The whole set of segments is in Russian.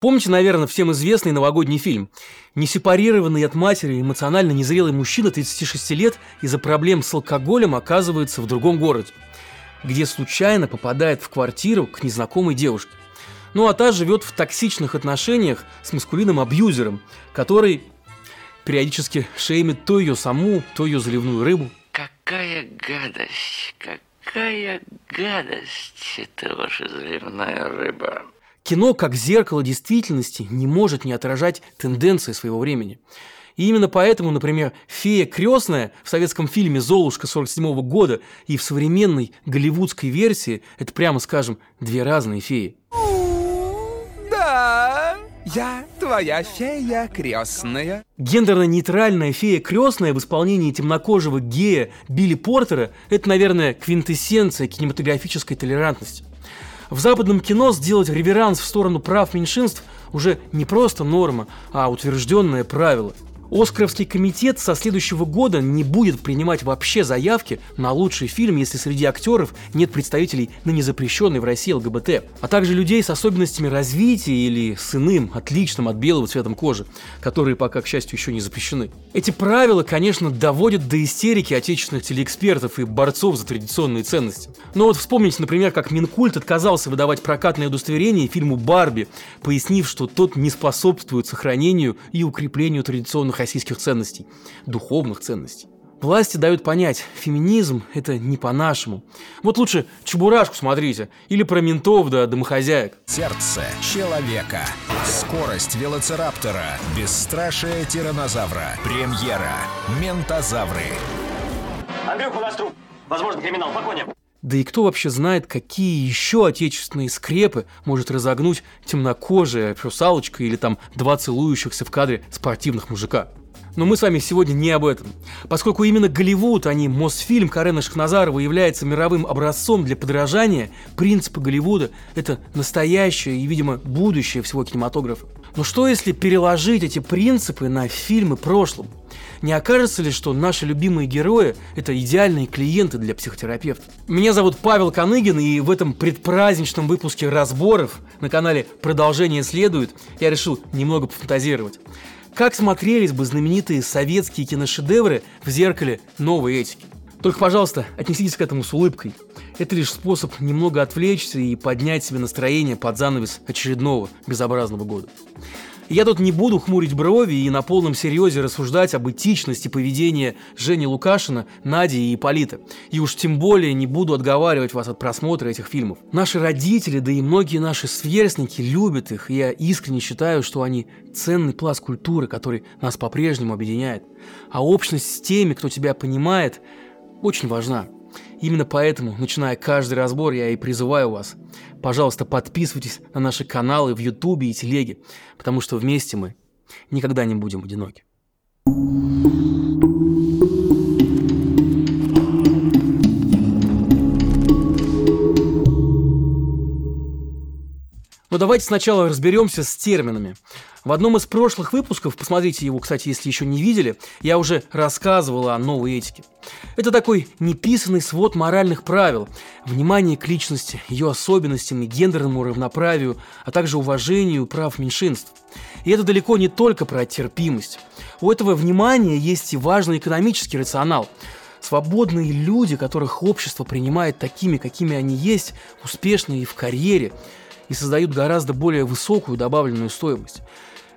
Помните, наверное, всем известный новогодний фильм? Несепарированный от матери эмоционально незрелый мужчина 36 лет из-за проблем с алкоголем оказывается в другом городе, где случайно попадает в квартиру к незнакомой девушке. Ну а та живет в токсичных отношениях с маскулинным абьюзером, который периодически шеймит то ее саму, то ее заливную рыбу. Какая гадость, какая гадость это ваша заливная рыба. Кино, как зеркало действительности, не может не отражать тенденции своего времени. И именно поэтому, например, «Фея крестная» в советском фильме «Золушка» 47 года и в современной голливудской версии – это, прямо скажем, две разные феи. Да, я твоя фея крестная. Гендерно-нейтральная фея крестная в исполнении темнокожего гея Билли Портера – это, наверное, квинтэссенция кинематографической толерантности. В западном кино сделать реверанс в сторону прав меньшинств уже не просто норма, а утвержденное правило – Оскаровский комитет со следующего года не будет принимать вообще заявки на лучший фильм, если среди актеров нет представителей на незапрещенной в России ЛГБТ, а также людей с особенностями развития или с иным, отличным от белого цветом кожи, которые пока, к счастью, еще не запрещены. Эти правила, конечно, доводят до истерики отечественных телеэкспертов и борцов за традиционные ценности. Но вот вспомните, например, как Минкульт отказался выдавать прокатное удостоверение фильму «Барби», пояснив, что тот не способствует сохранению и укреплению традиционных российских ценностей, духовных ценностей. Власти дают понять, феминизм – это не по-нашему. Вот лучше Чебурашку смотрите, или про ментов да домохозяек. Сердце человека. Скорость велоцираптора. Бесстрашие тиранозавра. Премьера. Ментозавры. Андрюх, у нас труп. Возможно, криминал. По Да и кто вообще знает, какие еще отечественные скрепы может разогнуть темнокожая русалочка или там два целующихся в кадре спортивных мужика? Но мы с вами сегодня не об этом. Поскольку именно Голливуд, а не Мосфильм Карена Шахназарова является мировым образцом для подражания, принципы Голливуда – это настоящее и, видимо, будущее всего кинематографа. Но что если переложить эти принципы на фильмы прошлого? Не окажется ли, что наши любимые герои – это идеальные клиенты для психотерапевта? Меня зовут Павел Коныгин, и в этом предпраздничном выпуске разборов на канале «Продолжение следует» я решил немного пофантазировать. Как смотрелись бы знаменитые советские киношедевры в зеркале новой этики? Только, пожалуйста, отнеситесь к этому с улыбкой. Это лишь способ немного отвлечься и поднять себе настроение под занавес очередного безобразного года. Я тут не буду хмурить брови и на полном серьезе рассуждать об этичности поведения Жени Лукашина, Нади и Ипполита. И уж тем более не буду отговаривать вас от просмотра этих фильмов. Наши родители, да и многие наши сверстники любят их, и я искренне считаю, что они ценный пласт культуры, который нас по-прежнему объединяет. А общность с теми, кто тебя понимает, очень важна. Именно поэтому, начиная каждый разбор, я и призываю вас. Пожалуйста, подписывайтесь на наши каналы в Ютубе и Телеге, потому что вместе мы никогда не будем одиноки. Но давайте сначала разберемся с терминами. В одном из прошлых выпусков, посмотрите его, кстати, если еще не видели, я уже рассказывал о новой этике. Это такой неписанный свод моральных правил, внимание к личности, ее особенностям и гендерному равноправию, а также уважению прав меньшинств. И это далеко не только про терпимость. У этого внимания есть и важный экономический рационал – Свободные люди, которых общество принимает такими, какими они есть, успешные и в карьере, и создают гораздо более высокую добавленную стоимость.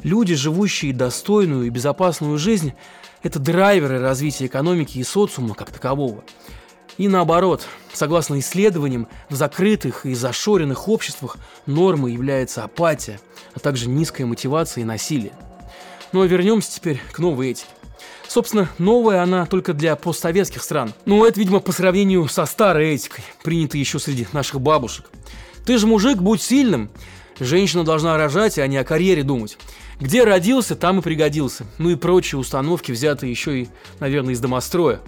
Люди, живущие достойную и безопасную жизнь, это драйверы развития экономики и социума как такового. И наоборот, согласно исследованиям, в закрытых и зашоренных обществах нормой является апатия, а также низкая мотивация и насилие. Ну а вернемся теперь к новой этике. Собственно, новая она только для постсоветских стран. Но это, видимо, по сравнению со старой этикой, принятой еще среди наших бабушек. Ты же мужик, будь сильным. Женщина должна рожать, а не о карьере думать. Где родился, там и пригодился. Ну и прочие установки, взятые еще и, наверное, из домостроя.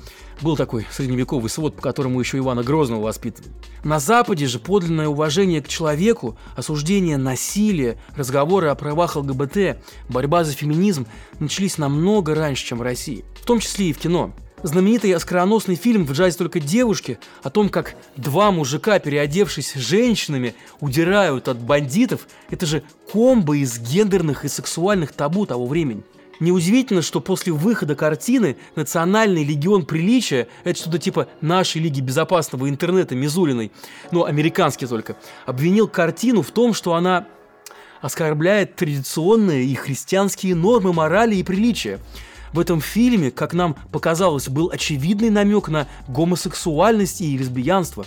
Был такой средневековый свод, по которому еще Ивана Грозного воспитывали. На Западе же подлинное уважение к человеку, осуждение насилия, разговоры о правах ЛГБТ, борьба за феминизм начались намного раньше, чем в России. В том числе и в кино. Знаменитый оскароносный фильм «В джазе только девушки» о том, как два мужика, переодевшись женщинами, удирают от бандитов, это же комбо из гендерных и сексуальных табу того времени. Неудивительно, что после выхода картины Национальный легион приличия, это что-то типа нашей Лиги безопасного интернета Мизулиной, но американский только, обвинил картину в том, что она оскорбляет традиционные и христианские нормы морали и приличия. В этом фильме, как нам показалось, был очевидный намек на гомосексуальность и лесбиянство.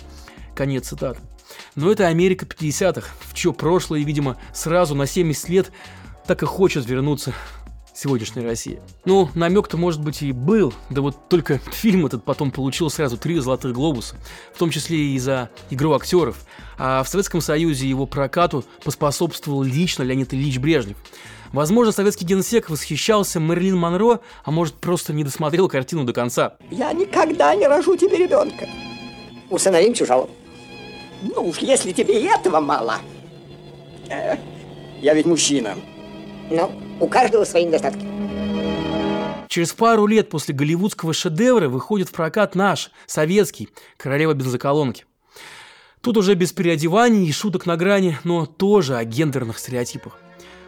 Конец цитаты. Но это Америка 50-х, в чье прошлое, видимо, сразу на 70 лет так и хочет вернуться сегодняшней России. Ну, намек-то, может быть, и был, да вот только фильм этот потом получил сразу три золотых глобуса, в том числе и за игру актеров. А в Советском Союзе его прокату поспособствовал лично Леонид Ильич Брежнев. Возможно, советский генсек восхищался Мерлин Монро, а может, просто не досмотрел картину до конца. Я никогда не рожу тебе ребенка. Усыновим чужого. Ну уж если тебе и этого мало. Э, я ведь мужчина. Но у каждого свои недостатки. Через пару лет после голливудского шедевра выходит в прокат наш, советский, «Королева бензоколонки». Тут уже без переодеваний и шуток на грани, но тоже о гендерных стереотипах.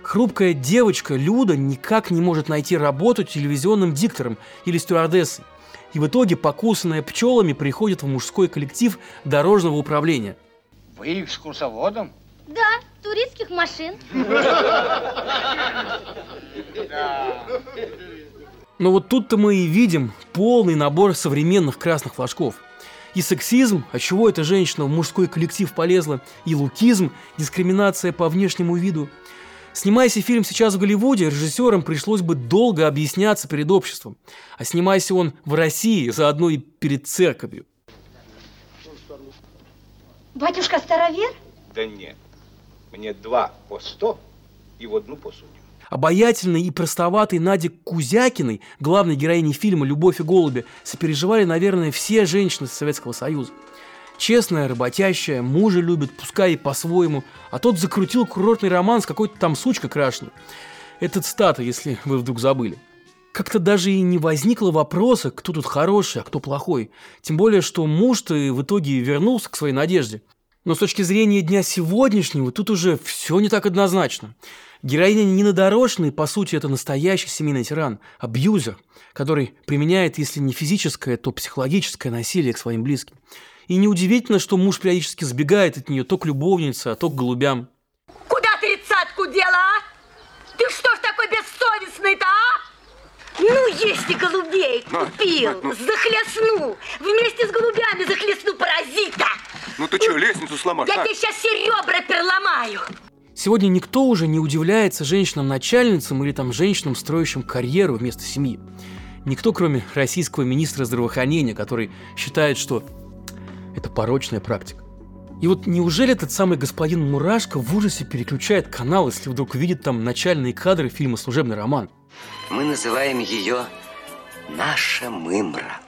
Хрупкая девочка Люда никак не может найти работу телевизионным диктором или стюардессой. И в итоге, покусанная пчелами, приходит в мужской коллектив дорожного управления. Вы экскурсоводом? Да, туристских машин. Но вот тут-то мы и видим полный набор современных красных флажков. И сексизм, а чего эта женщина в мужской коллектив полезла, и лукизм, дискриминация по внешнему виду – Снимайся фильм сейчас в Голливуде, режиссерам пришлось бы долго объясняться перед обществом. А снимайся он в России, заодно и перед церковью. Батюшка Старовер? Да нет. Мне два по сто и в одну посудим. Обаятельной и простоватой Наде Кузякиной, главной героиней фильма «Любовь и голуби», сопереживали, наверное, все женщины Советского Союза. Честная, работящая, мужа любит, пускай и по-своему. А тот закрутил курортный роман с какой-то там сучкой крашеной. Это цитата, если вы вдруг забыли. Как-то даже и не возникло вопроса, кто тут хороший, а кто плохой. Тем более, что муж-то в итоге вернулся к своей надежде. Но с точки зрения дня сегодняшнего, тут уже все не так однозначно. Героиня Нина Дорошиной, по сути, это настоящий семейный тиран, абьюзер, который применяет, если не физическое, то психологическое насилие к своим близким. И неудивительно, что муж периодически сбегает от нее то к любовнице, а то к голубям. Куда тридцатку дела, а? Ты что ж такой бессовестный-то, а? Ну, есть и голубей купил, ну, ну, захлестну. Вместе с голубями захлестну паразита. Ну ты что, лестницу сломаешь? Я а? тебе сейчас все ребра переломаю. Сегодня никто уже не удивляется женщинам-начальницам или там женщинам, строящим карьеру вместо семьи. Никто, кроме российского министра здравоохранения, который считает, что это порочная практика. И вот неужели этот самый господин Мурашко в ужасе переключает канал, если вдруг видит там начальные кадры фильма «Служебный роман»? Мы называем ее «Наша мымра».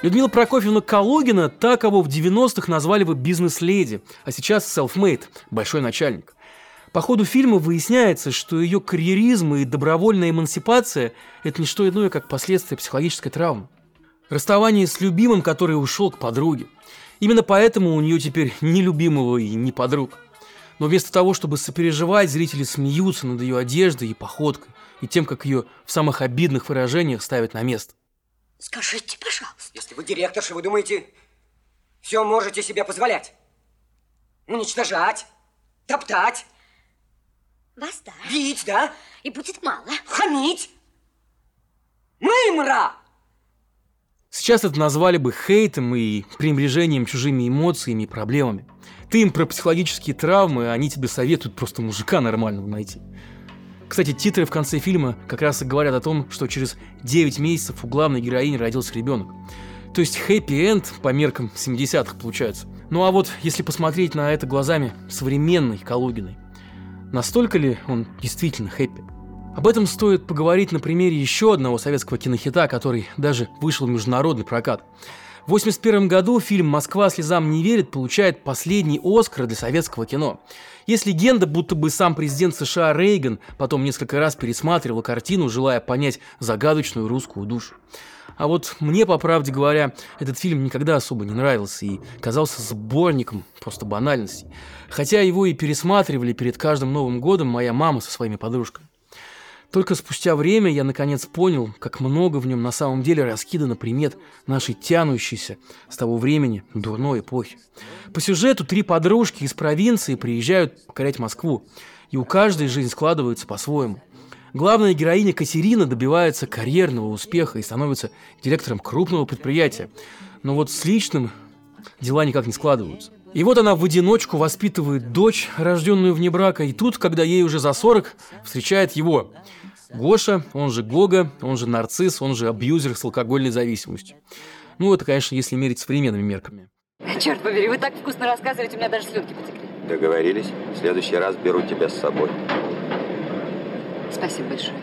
Людмила Прокофьевна Калугина, та, кого в 90-х назвали бы бизнес-леди, а сейчас self-made, большой начальник. По ходу фильма выясняется, что ее карьеризм и добровольная эмансипация – это не что иное, как последствия психологической травмы. Расставание с любимым, который ушел к подруге. Именно поэтому у нее теперь ни любимого и ни подруг. Но вместо того, чтобы сопереживать, зрители смеются над ее одеждой и походкой, и тем, как ее в самых обидных выражениях ставят на место. Скажите, пожалуйста. Если вы директорша, вы думаете, все можете себе позволять? Уничтожать, топтать. Вас, да. Бить, да? И будет мало. Хамить. Мымра! Сейчас это назвали бы хейтом и пренебрежением чужими эмоциями и проблемами. Ты им про психологические травмы, а они тебе советуют просто мужика нормального найти. Кстати, титры в конце фильма как раз и говорят о том, что через 9 месяцев у главной героини родился ребенок. То есть хэппи-энд по меркам 70-х получается. Ну а вот если посмотреть на это глазами современной Калугиной, настолько ли он действительно хэппи? Об этом стоит поговорить на примере еще одного советского кинохита, который даже вышел в международный прокат. В 1981 году фильм «Москва слезам не верит» получает последний Оскар для советского кино. Есть легенда, будто бы сам президент США Рейган потом несколько раз пересматривал картину, желая понять загадочную русскую душу. А вот мне, по правде говоря, этот фильм никогда особо не нравился и казался сборником просто банальностей. Хотя его и пересматривали перед каждым Новым годом моя мама со своими подружками. Только спустя время я наконец понял, как много в нем на самом деле раскидано примет нашей тянущейся с того времени дурной эпохи. По сюжету три подружки из провинции приезжают покорять Москву, и у каждой жизнь складывается по-своему. Главная героиня Катерина добивается карьерного успеха и становится директором крупного предприятия. Но вот с личным дела никак не складываются. И вот она в одиночку воспитывает дочь, рожденную вне брака, и тут, когда ей уже за 40, встречает его. Гоша, он же Гога, он же нарцисс, он же абьюзер с алкогольной зависимостью. Ну, это, конечно, если мерить современными мерками. Черт побери, вы так вкусно рассказываете, у меня даже слюнки потекли. Договорились. В следующий раз беру тебя с собой. Спасибо большое.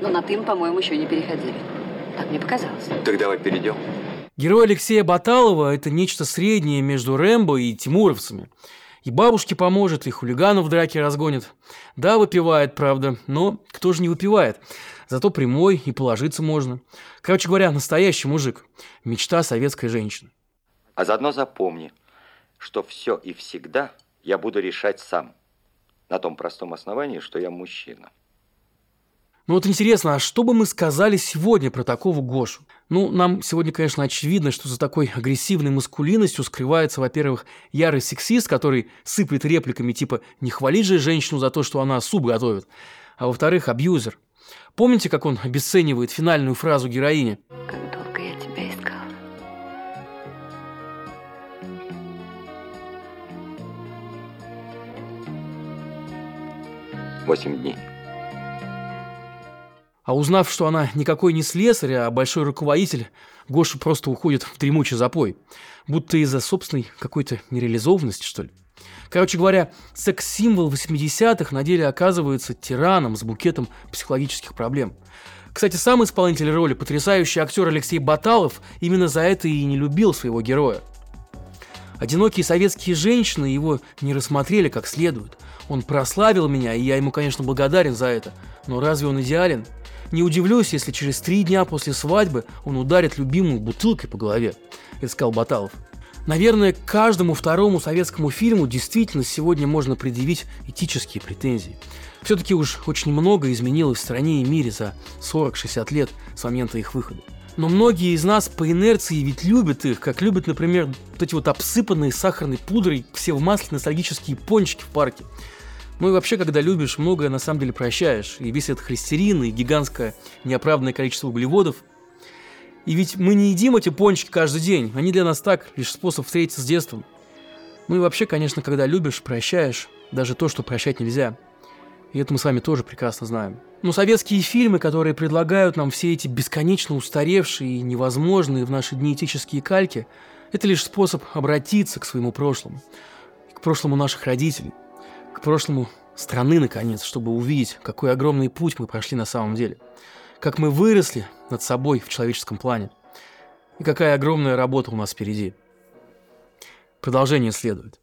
Но на «ты» по-моему, еще не переходили. Так мне показалось. Так давай перейдем. Герой Алексея Баталова – это нечто среднее между Рэмбо и тимуровцами. И бабушке поможет, и хулиганов в драке разгонит. Да, выпивает, правда, но кто же не выпивает? Зато прямой и положиться можно. Короче говоря, настоящий мужик. Мечта советской женщины. А заодно запомни, что все и всегда я буду решать сам. На том простом основании, что я мужчина. Ну вот интересно, а что бы мы сказали сегодня про такого Гошу? Ну, нам сегодня, конечно, очевидно, что за такой агрессивной маскулинностью скрывается, во-первых, ярый сексист, который сыплет репликами типа «не хвалить же женщину за то, что она суп готовит», а во-вторых, абьюзер. Помните, как он обесценивает финальную фразу героини? Как долго я тебя искал. Восемь дней. А узнав, что она никакой не слесарь, а большой руководитель, Гоша просто уходит в дремучий запой. Будто из-за собственной какой-то нереализованности, что ли. Короче говоря, секс-символ 80-х на деле оказывается тираном с букетом психологических проблем. Кстати, сам исполнитель роли, потрясающий актер Алексей Баталов, именно за это и не любил своего героя. Одинокие советские женщины его не рассмотрели как следует. Он прославил меня, и я ему, конечно, благодарен за это. Но разве он идеален? Не удивлюсь, если через три дня после свадьбы он ударит любимую бутылкой по голове, сказал Баталов. Наверное, каждому второму советскому фильму действительно сегодня можно предъявить этические претензии. Все-таки уж очень много изменилось в стране и мире за 40-60 лет с момента их выхода. Но многие из нас по инерции ведь любят их, как любят, например, вот эти вот обсыпанные сахарной пудрой все в масле ностальгические пончики в парке. Ну и вообще, когда любишь, многое на самом деле прощаешь. И весь этот холестерин, и гигантское неоправданное количество углеводов. И ведь мы не едим эти пончики каждый день. Они для нас так, лишь способ встретиться с детством. Ну и вообще, конечно, когда любишь, прощаешь. Даже то, что прощать нельзя. И это мы с вами тоже прекрасно знаем. Но советские фильмы, которые предлагают нам все эти бесконечно устаревшие и невозможные в наши дни этические кальки, это лишь способ обратиться к своему прошлому. К прошлому наших родителей – к прошлому страны, наконец, чтобы увидеть, какой огромный путь мы прошли на самом деле. Как мы выросли над собой в человеческом плане. И какая огромная работа у нас впереди. Продолжение следует.